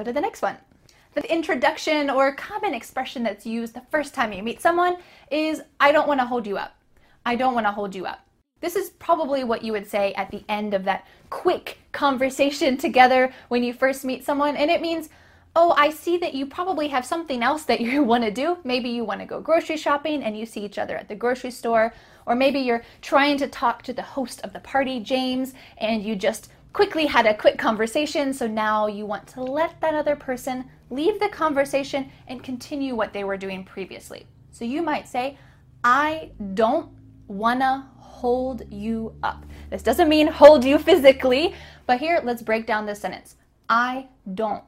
go to the next one. The introduction or common expression that's used the first time you meet someone is, I don't want to hold you up. I don't want to hold you up. This is probably what you would say at the end of that quick conversation together when you first meet someone. And it means, oh, I see that you probably have something else that you want to do. Maybe you want to go grocery shopping and you see each other at the grocery store. Or maybe you're trying to talk to the host of the party, James, and you just quickly had a quick conversation. So now you want to let that other person leave the conversation and continue what they were doing previously. So you might say, I don't wanna hold you up. This doesn't mean hold you physically, but here let's break down this sentence. I don't.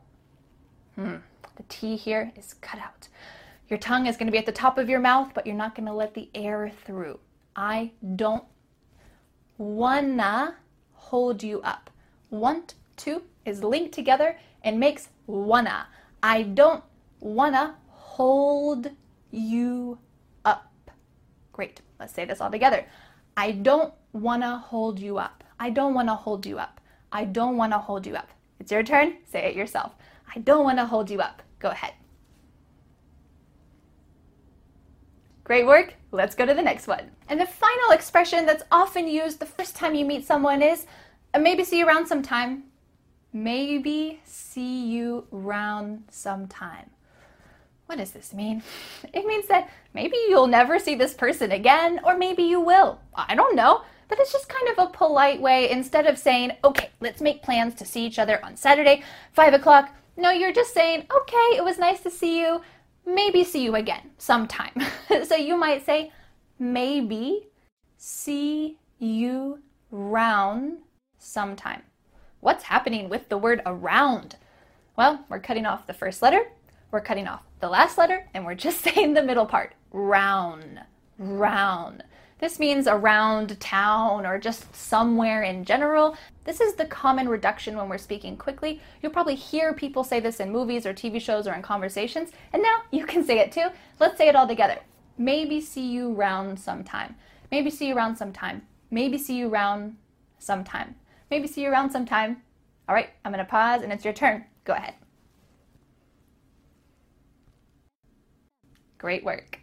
Hmm. The T here is cut out. Your tongue is going to be at the top of your mouth, but you're not going to let the air through. I don't wanna hold you up. Want to is linked together and makes wanna. I don't wanna hold you up. Great. Let's say this all together. I don't wanna hold you up. I don't wanna hold you up. I don't wanna hold you up. It's your turn. Say it yourself. I don't wanna hold you up. Go ahead. Great work. Let's go to the next one. And the final expression that's often used the first time you meet someone is uh, maybe see you around sometime. Maybe see you around sometime. What does this mean? It means that maybe you'll never see this person again, or maybe you will. I don't know. But it's just kind of a polite way instead of saying, okay, let's make plans to see each other on Saturday, 5 o'clock. No, you're just saying, okay, it was nice to see you maybe see you again sometime. so you might say, maybe see you round sometime. What's happening with the word around? Well, we're cutting off the first letter, we're cutting off the last letter, and we're just saying the middle part round, round. This means around town or just somewhere in general. This is the common reduction when we're speaking quickly. You'll probably hear people say this in movies or TV shows or in conversations, and now you can say it too. Let's say it all together. Maybe see you round sometime. Maybe see you round sometime. Maybe see you round sometime. Maybe see you around sometime. All right, I'm going to pause and it's your turn. Go ahead. Great work.